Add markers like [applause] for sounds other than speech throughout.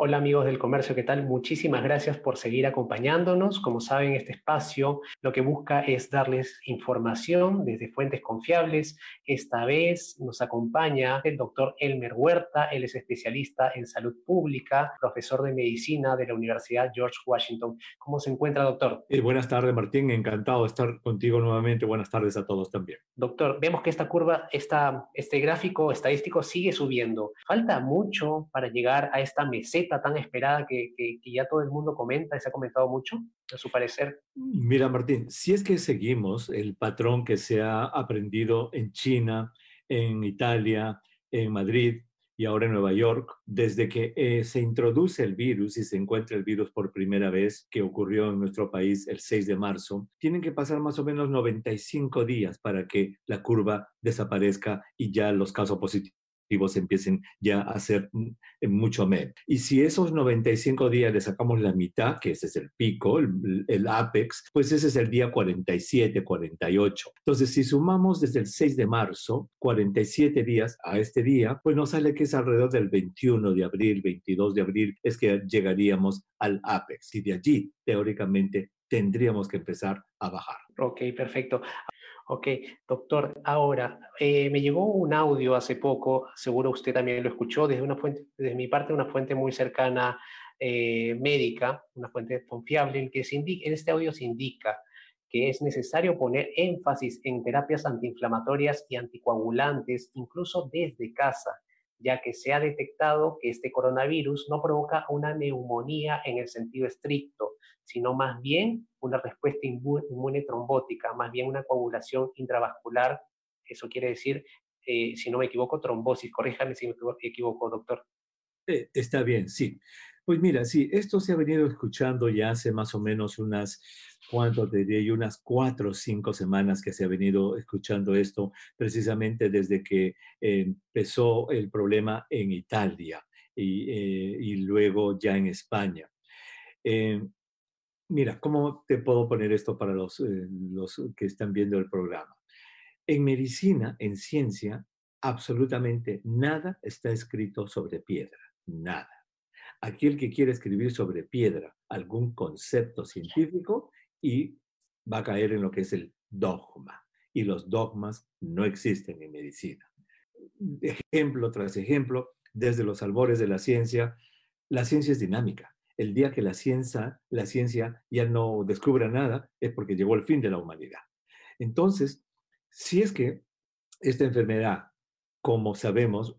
Hola amigos del comercio, ¿qué tal? Muchísimas gracias por seguir acompañándonos. Como saben, este espacio lo que busca es darles información desde fuentes confiables. Esta vez nos acompaña el doctor Elmer Huerta, él es especialista en salud pública, profesor de medicina de la Universidad George Washington. ¿Cómo se encuentra, doctor? Eh, buenas tardes, Martín. Encantado de estar contigo nuevamente. Buenas tardes a todos también. Doctor, vemos que esta curva, esta, este gráfico estadístico sigue subiendo. Falta mucho para llegar a esta meseta tan esperada que, ya todo el mundo comenta y se ha comentado mucho, a su parecer? Mira, Martín, si es que seguimos el patrón que se ha aprendido en China, en Italia, en Madrid y ahora en Nueva York, desde que eh, se introduce el virus y se encuentra el virus por primera vez, que ocurrió en nuestro país el 6 de marzo, tienen que pasar más o menos 95 días para que la curva desaparezca y ya los casos positivos empiecen ya a ser mm, mucho menos. Y si esos 95 días le sacamos la mitad, que ese es el pico, el, el, apex, pues ese es el día 47, 48. Entonces, si sumamos desde el 6 de marzo, 47 días a este día, pues nos sale que es alrededor del 21 de abril, 22 de abril, es que llegaríamos al apex. Y de allí, teóricamente, tendríamos que empezar a bajar. Ok, perfecto. Ok, doctor, ahora, eh, me llegó un audio hace poco, seguro usted también lo escuchó, desde, una fuente, desde mi parte, una fuente muy cercana eh, médica, una fuente confiable, en que se indica, en este audio se indica que es necesario poner énfasis en terapias antiinflamatorias y anticoagulantes, incluso desde casa, ya que se ha detectado que este coronavirus no provoca una neumonía en el sentido estricto, sino más bien una respuesta inmune trombótica, más bien una coagulación intravascular. Eso quiere decir, eh, si no me equivoco, trombosis. Corríjame si me equivoco, doctor. Eh, está bien, sí. Pues mira, sí, esto se ha venido escuchando ya hace más o menos unas, ¿cuánto te diría? Unas cuatro o cinco semanas que se ha venido escuchando esto, precisamente desde que empezó el problema en Italia y, eh, luego ya en España. Mira, ¿cómo te puedo poner esto para los, eh, los que están viendo el programa? En medicina, en ciencia, absolutamente nada está escrito sobre piedra, nada. Aquel que quiere escribir sobre piedra algún concepto científico y va a caer en lo que es el dogma. Y los dogmas no existen en medicina. Ejemplo tras ejemplo, desde los albores de la ciencia, la ciencia es dinámica el día que la ciencia, la ciencia ya no descubra nada es porque llegó el fin de la humanidad. Entonces, si es que esta enfermedad, como sabemos,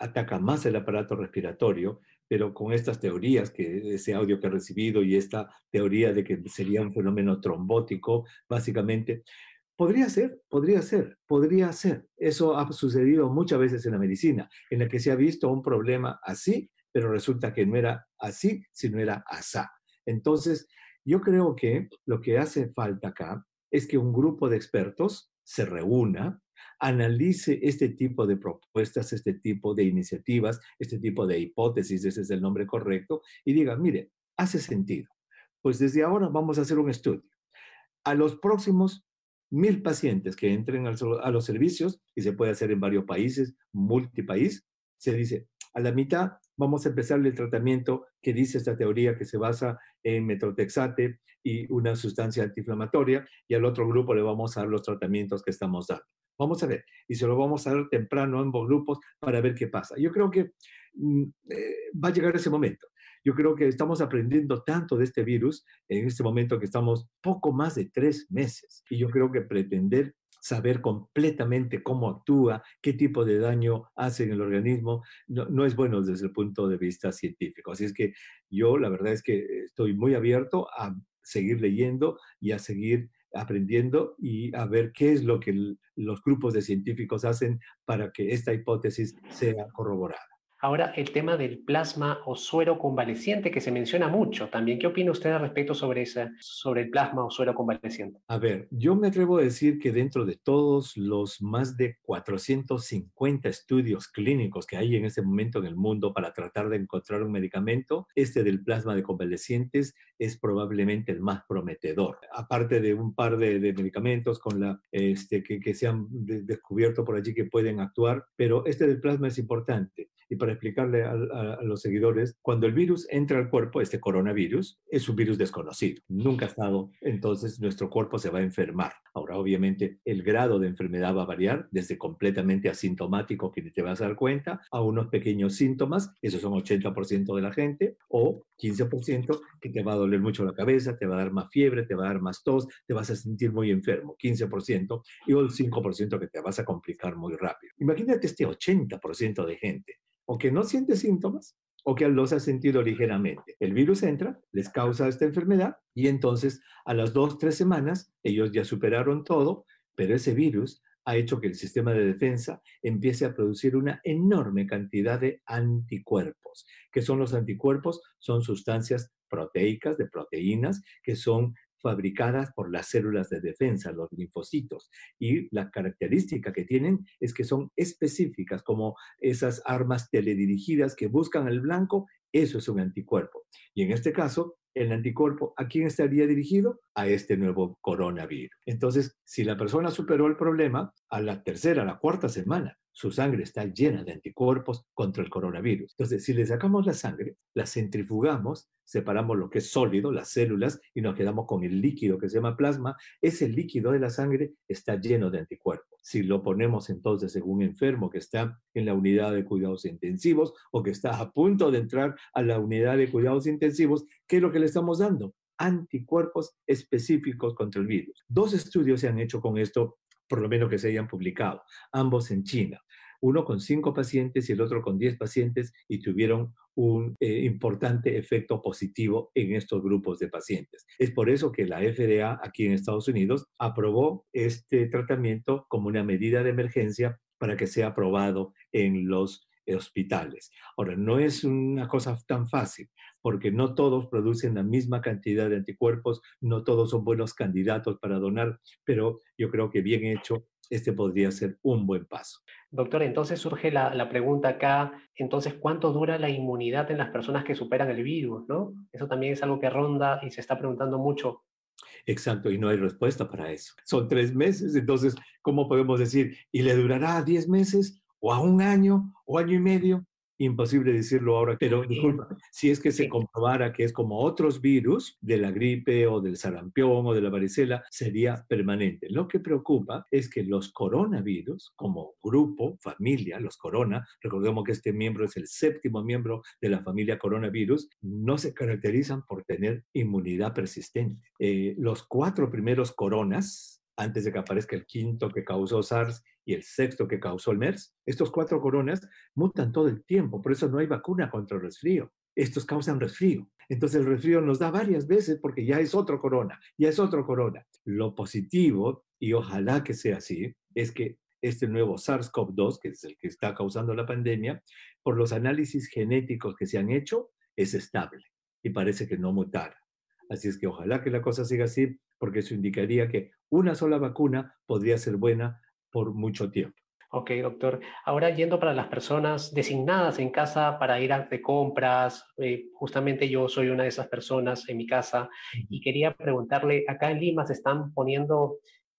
ataca más el aparato respiratorio, pero con estas teorías, que ese audio que he recibido y esta teoría de que sería un fenómeno trombótico, básicamente, podría ser, podría ser, podría ser. Eso ha sucedido muchas veces en la medicina, en la que se ha visto un problema así pero resulta que no era así, sino era asá. Entonces, yo creo que lo que hace falta acá es que un grupo de expertos se reúna, analice este tipo de propuestas, este tipo de iniciativas, este tipo de hipótesis, ese es el nombre correcto, y diga, mire, hace sentido. Pues desde ahora vamos a hacer un estudio. A los próximos mil pacientes que entren a los servicios, y se puede hacer en varios países, multipaís, se dice, a la mitad vamos a empezar el tratamiento que dice esta teoría que se basa en metrotexate y una sustancia antiinflamatoria y al otro grupo le vamos a dar los tratamientos que estamos dando. Vamos a ver, y se lo vamos a dar temprano a ambos grupos para ver qué pasa. Yo creo que mm, eh, va a llegar ese momento. Yo creo que estamos aprendiendo tanto de este virus en este momento que estamos poco más de tres meses. Y yo creo que pretender saber completamente cómo actúa, qué tipo de daño hace en el organismo, no, es bueno desde el punto de vista científico. Así es que yo la verdad es que estoy muy abierto a seguir leyendo y a seguir aprendiendo y a ver qué es lo que los grupos de científicos hacen para que esta hipótesis sea corroborada. Ahora, el tema del plasma o suero convaleciente que se menciona mucho también. ¿Qué opina usted al respecto sobre, esa, sobre el plasma o suero convaleciente? A ver, yo me atrevo a decir que dentro de todos los más de 450 estudios clínicos que hay en este momento en el mundo para tratar de encontrar un medicamento, este del plasma de convalecientes es probablemente el más prometedor. Aparte de un par de, medicamentos con la, este, que, que se han descubierto por allí que pueden actuar, pero este del plasma es importante. Y para explicarle a, los seguidores, cuando el virus entra al cuerpo, este coronavirus, es un virus desconocido, nunca ha estado, entonces nuestro cuerpo se va a enfermar. Ahora, obviamente, el grado de enfermedad va a variar desde completamente asintomático, que te vas a dar cuenta, a unos pequeños síntomas, esos son 80% de la gente, o 15% que te va a doler mucho la cabeza, te va a dar más fiebre, te va a dar más tos, te vas a sentir muy enfermo, 15%, y el 5% que te vas a complicar muy rápido. Imagínate este 80% de gente o que no siente síntomas o que los ha sentido ligeramente. El virus entra, les causa esta enfermedad y entonces a las dos, tres semanas ellos ya superaron todo, pero ese virus ha hecho que el sistema de defensa empiece a producir una enorme cantidad de anticuerpos. ¿Qué son los anticuerpos? Son sustancias proteicas, de proteínas, que son fabricadas por las células de defensa, los linfocitos. Y la característica que tienen es que son específicas, como esas armas teledirigidas que buscan el blanco, eso es un anticuerpo. Y en este caso, el anticuerpo, ¿a quién estaría dirigido? A este nuevo coronavirus. Entonces, si la persona superó el problema, a la tercera, a la cuarta semana, su sangre está llena de anticuerpos contra el coronavirus. Entonces, si le sacamos la sangre, la centrifugamos, separamos lo que es sólido, las células, y nos quedamos con el líquido que se llama plasma, ese líquido de la sangre está lleno de anticuerpos. Si lo ponemos entonces en un enfermo que está en la unidad de cuidados intensivos o que está a punto de entrar a la unidad de cuidados intensivos, ¿qué es lo que le estamos dando? anticuerpos específicos contra el virus. Dos estudios se han hecho con esto por lo menos que se hayan publicado, ambos en China. Uno con cinco pacientes y el otro con diez pacientes y tuvieron un eh, importante efecto positivo en estos grupos de pacientes. Es por eso que la FDA aquí en Estados Unidos aprobó este tratamiento como una medida de emergencia para que sea aprobado en los hospitales. Ahora, no es una cosa tan fácil, porque no todos producen la misma cantidad de anticuerpos, no todos son buenos candidatos para donar, pero yo creo que bien hecho, este podría ser un buen paso. Doctor, entonces surge la, pregunta acá, entonces, ¿cuánto dura la inmunidad en las personas que superan el virus? ¿no? Eso también es algo que ronda y se está preguntando mucho. Exacto, y no hay respuesta para eso. Son tres meses, entonces, ¿cómo podemos decir? ¿Y le durará diez meses? O a un año o año y medio, imposible decirlo ahora, pero disculpa, si es que se comprobara que es como otros virus de la gripe o del sarampión o de la varicela, sería permanente. Lo que preocupa es que los coronavirus, como grupo, familia, los corona, recordemos que este miembro es el séptimo miembro de la familia coronavirus, no se caracterizan por tener inmunidad persistente. Eh, los cuatro primeros coronas, antes de que aparezca el quinto que causó SARS y el sexto que causó el MERS. Estos cuatro coronas mutan todo el tiempo, por eso no hay vacuna contra el resfrío. Estos causan resfrío. Entonces el resfrío nos da varias veces porque ya es otro corona, ya es otro corona. Lo positivo, y ojalá que sea así, es que este nuevo SARS-CoV-2, que es el que está causando la pandemia, por los análisis genéticos que se han hecho, es estable y parece que no mutará. Así es que ojalá que la cosa siga así, porque eso indicaría que una sola vacuna podría ser buena por mucho tiempo. Ok, doctor. Ahora yendo para las personas designadas en casa para ir a de compras, eh, justamente yo soy una de esas personas en mi casa y quería preguntarle, acá en Lima se están poniendo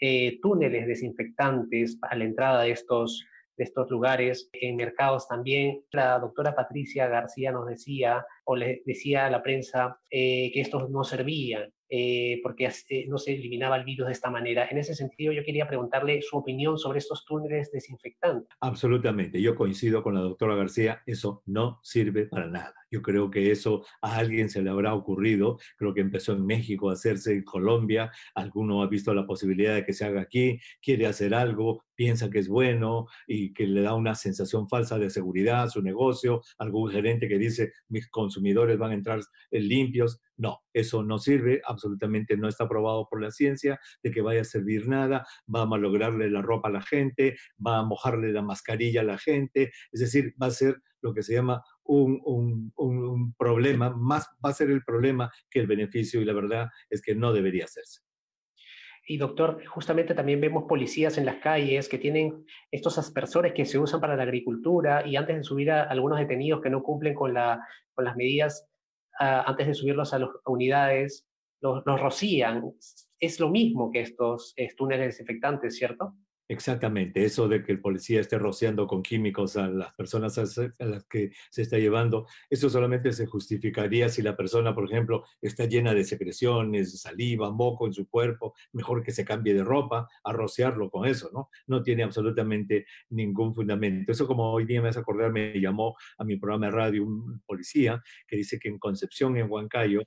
eh, túneles desinfectantes a la entrada de estos estos lugares, en mercados también. La doctora Patricia García nos decía, o le decía a la prensa, eh, que estos no servían, eh, porque eh, no se eliminaba el virus de esta manera. En ese sentido, yo quería preguntarle su opinión sobre estos túneles desinfectantes. Absolutamente, yo coincido con la doctora García, eso no sirve para nada. Yo creo que eso a alguien se le habrá ocurrido. Creo que empezó en México a hacerse en Colombia. Alguno ha visto la posibilidad de que se haga aquí, quiere hacer algo, piensa que es bueno y que le da una sensación falsa de seguridad a su negocio. Algún gerente que dice mis consumidores van a entrar limpios. No, eso no sirve, absolutamente no está probado por la ciencia de que vaya a servir nada, va a malograrle la ropa a la gente, va a mojarle la mascarilla a la gente, es decir, va a ser lo que se llama un, un, problema, más va a ser el problema que el beneficio y la verdad es que no debería hacerse. Y doctor, justamente también vemos policías en las calles que tienen estos aspersores que se usan para la agricultura y antes de subir a algunos detenidos que no cumplen con, la, con las medidas, ah, antes de subirlos a las unidades, los, los, rocían. Es lo mismo que estos túneles desinfectantes, ¿cierto? Exactamente, eso de que el policía esté rociando con químicos a las personas a las que se está llevando, eso solamente se justificaría si la persona, por ejemplo, está llena de secreciones, saliva, moco en su cuerpo, mejor que se cambie de ropa a rociarlo con eso, ¿no? No tiene absolutamente ningún fundamento. Eso como hoy día me hace acordar, me llamó a mi programa de radio un policía que dice que en Concepción, en Huancayo,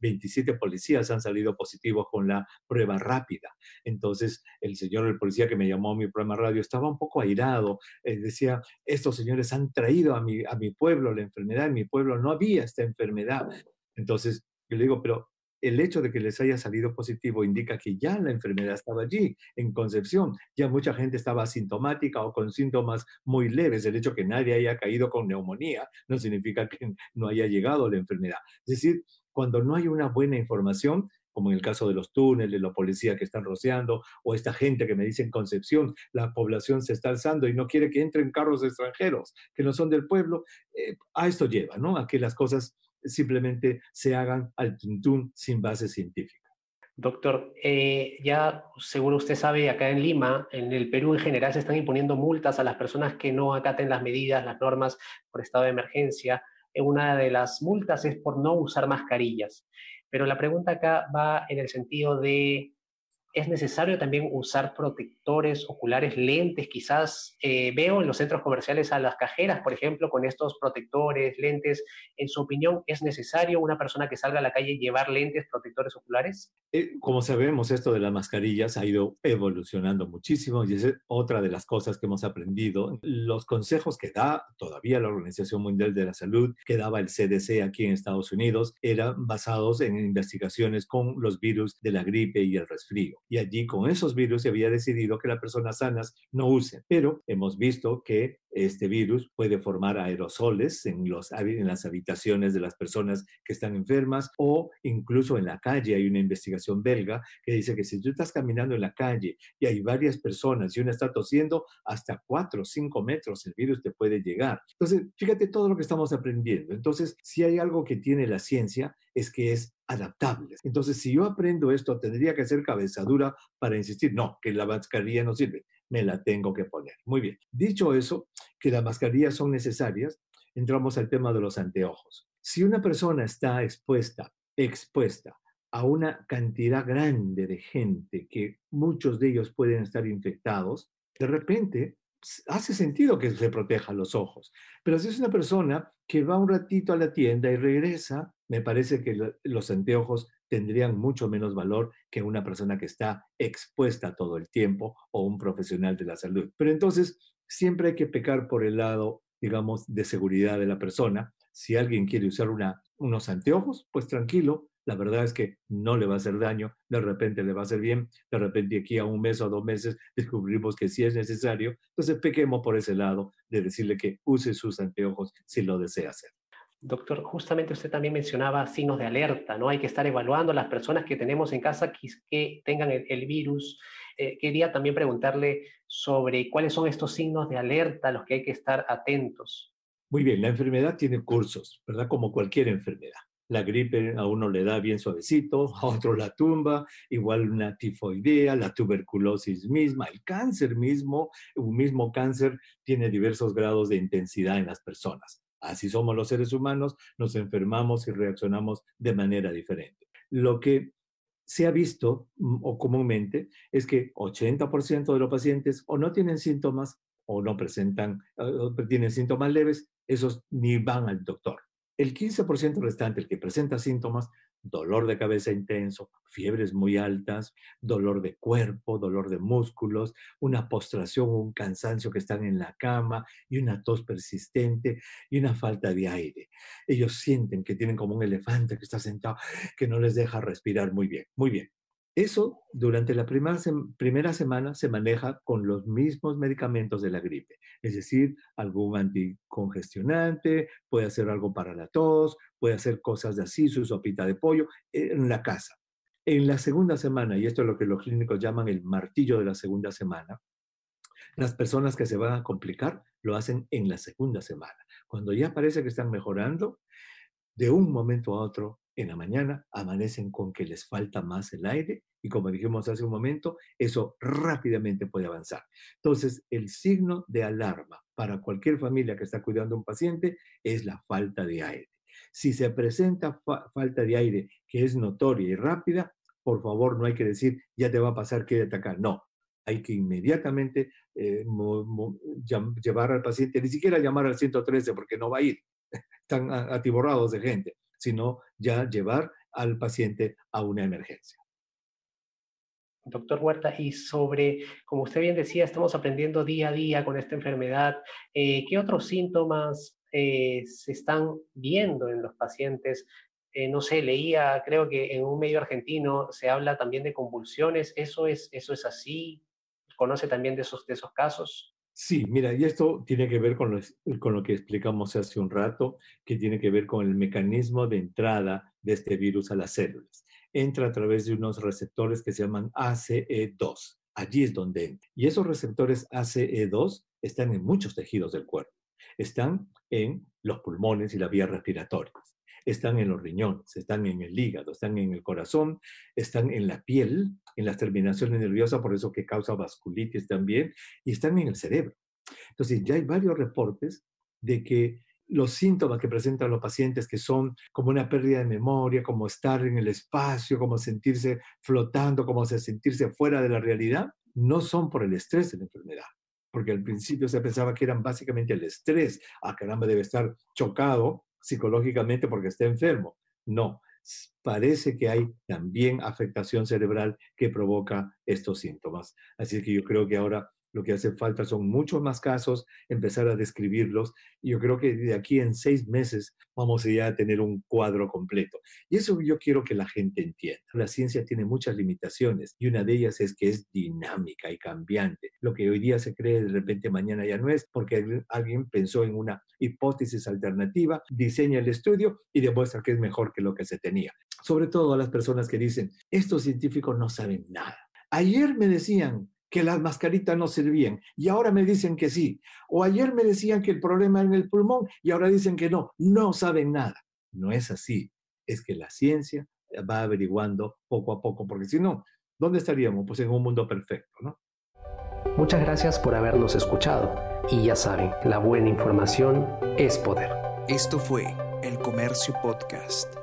27 policías han salido positivos con la prueba rápida. Entonces, el señor, el policía que me llamó a mi programa radio, estaba un poco airado. Eh, decía, estos señores han traído a mi, a mi pueblo la enfermedad, en mi pueblo no había esta enfermedad. Entonces, yo le digo, pero el hecho de que les haya salido positivo indica que ya la enfermedad estaba allí, en Concepción. Ya mucha gente estaba asintomática o con síntomas muy leves. El hecho que nadie haya caído con neumonía no significa que no haya llegado la enfermedad. Es decir, cuando no hay una buena información, como en el caso de los túneles, los policías que están rociando, o esta gente que me dice en Concepción, la población se está alzando y no quiere que entren carros extranjeros que no son del pueblo, eh, a esto lleva, ¿no? A que las cosas simplemente se hagan al tuntún sin base científica. Doctor, eh, ya seguro usted sabe, acá en Lima, en el Perú en general, se están imponiendo multas a las personas que no acaten las medidas, las normas por estado de emergencia. Una de las multas es por no usar mascarillas. Pero la pregunta acá va en el sentido de es necesario también usar protectores oculares, lentes, quizás eh, veo en los centros comerciales a las cajeras, por ejemplo, con estos protectores, lentes. En su opinión, ¿es necesario una persona que salga a la calle llevar lentes, protectores oculares? Eh, como sabemos, esto de las mascarillas ha ido evolucionando muchísimo y es otra de las cosas que hemos aprendido. Los consejos que da todavía la Organización Mundial de la Salud, que daba el CDC aquí en Estados Unidos, eran basados en investigaciones con los virus de la gripe y el resfrío y allí con esos virus se había decidido que las personas sanas no usen. Pero hemos visto que este virus puede formar aerosoles en, los, en las habitaciones de las personas que están enfermas o incluso en la calle. Hay una investigación belga que dice que si tú estás caminando en la calle y hay varias personas y una está tosiendo, hasta 4 o 5 metros el virus te puede llegar. Entonces, fíjate todo lo que estamos aprendiendo. Entonces, si hay algo que tiene la ciencia, es que es adaptable. Entonces, si yo aprendo esto, tendría que ser cabezadura para insistir, no, que la mascarilla no sirve me la tengo que poner. Muy bien. Dicho eso, que las mascarillas son necesarias, entramos al tema de los anteojos. Si una persona está expuesta, expuesta a una cantidad grande de gente que muchos de ellos pueden estar infectados, de repente hace sentido que se proteja los ojos. Pero si es una persona que va un ratito a la tienda y regresa, me parece que los anteojos tendrían mucho menos valor que una persona que está expuesta todo el tiempo o un profesional de la salud. Pero entonces, siempre hay que pecar por el lado, digamos, de seguridad de la persona. Si alguien quiere usar unos anteojos, pues tranquilo, la verdad es que no le va a hacer daño, de repente le va a hacer bien, de repente aquí a un mes o dos meses [laughs] descubrimos que sí es necesario, entonces pequemos por ese lado de decirle que use sus anteojos si lo desea hacer. Doctor, justamente usted también mencionaba signos de alerta, ¿no? Hay que estar evaluando a las personas que tenemos en casa que, tengan el, virus. Eh, quería también preguntarle sobre cuáles son estos signos de alerta a los que hay que estar atentos. Muy bien, la enfermedad tiene cursos, ¿verdad? Como cualquier enfermedad. La gripe a uno le da bien suavecito, a otro la tumba, igual una tifoidea, la tuberculosis misma, el cáncer mismo, un mismo cáncer tiene diversos grados de intensidad en las personas. Así somos los seres humanos, nos enfermamos y reaccionamos de manera diferente. Lo que se ha visto mm, o comúnmente es que 80% de los pacientes o no tienen síntomas o no presentan, o tienen síntomas leves, esos ni van al doctor. El 15% restante, el que presenta síntomas, dolor de cabeza intenso, fiebres muy altas, dolor de cuerpo, dolor de músculos, una postración un cansancio que están en la cama y una tos persistente y una falta de aire. Ellos sienten que tienen como un elefante que está sentado, que no les deja respirar muy bien. Muy bien. Eso durante la primera, primera, semana se maneja con los mismos medicamentos de la gripe, es decir, algún anticongestionante, puede hacer algo para la tos, puede hacer cosas de así, su sopita de pollo, en la casa. En la segunda semana, y esto es lo que los clínicos llaman el martillo de la segunda semana, las personas que se van a complicar lo hacen en la segunda semana. Cuando ya parece que están mejorando, de un momento a otro en la mañana amanecen con que les falta más el aire y como dijimos hace un momento, eso rápidamente puede avanzar. Entonces, el signo de alarma para cualquier familia que está cuidando a un paciente es la falta de aire. Si se presenta falta de aire que es notoria y rápida, por favor, no hay que decir, ya te va a pasar, quédate acá. No, hay que inmediatamente eh, llevar al paciente, ni siquiera llamar al 113 porque no va a ir, [laughs] están atiborrados de gente sino ya llevar al paciente a una emergencia. Doctor Huerta, y sobre, como usted bien decía, estamos aprendiendo día a día con esta enfermedad, eh, ¿qué otros síntomas eh, se están viendo en los pacientes? Eh, no sé, leía, creo que en un medio argentino se habla también de convulsiones, ¿eso es, eso es así? ¿Conoce también de esos, de esos casos? Sí, mira, y esto tiene que ver con lo, con lo que explicamos hace un rato, que tiene que ver con el mecanismo de entrada de este virus a las células. Entra a través de unos receptores que se llaman ACE2. Allí es donde entra. Y esos receptores ACE2 están en muchos tejidos del cuerpo. Están en los pulmones y las vías respiratorias están en los riñones, están en el hígado, están en el corazón, están en la piel, en las terminaciones nerviosas, por eso que causa vasculitis también, y están en el cerebro. Entonces, ya hay varios reportes de que los síntomas que presentan los pacientes, que son como una pérdida de memoria, como estar en el espacio, como sentirse flotando, como sentirse fuera de la realidad, no son por el estrés de la enfermedad. Porque al principio se pensaba que eran básicamente el estrés. Ah, caramba, debe estar chocado psicológicamente porque está enfermo. No, parece que hay también afectación cerebral que provoca estos síntomas. Así que yo creo que ahora lo que hace falta son muchos más casos, empezar a describirlos. Y yo creo que de aquí en seis meses vamos ya a tener un cuadro completo. Y eso yo quiero que la gente entienda. La ciencia tiene muchas limitaciones y una de ellas es que es dinámica y cambiante. Lo que hoy día se cree de repente mañana ya no es porque alguien pensó en una hipótesis alternativa, diseña el estudio y demuestra que es mejor que lo que se tenía. Sobre todo a las personas que dicen, estos científicos no saben nada. Ayer me decían que las mascaritas no servían y ahora me dicen que sí. O ayer me decían que el problema era en el pulmón y ahora dicen que no. No saben nada. No es así. Es que la ciencia va averiguando poco a poco, porque si no, ¿dónde estaríamos? Pues en un mundo perfecto, ¿no? Muchas gracias por habernos escuchado. Y ya saben, la buena información es poder. Esto fue El Comercio Podcast.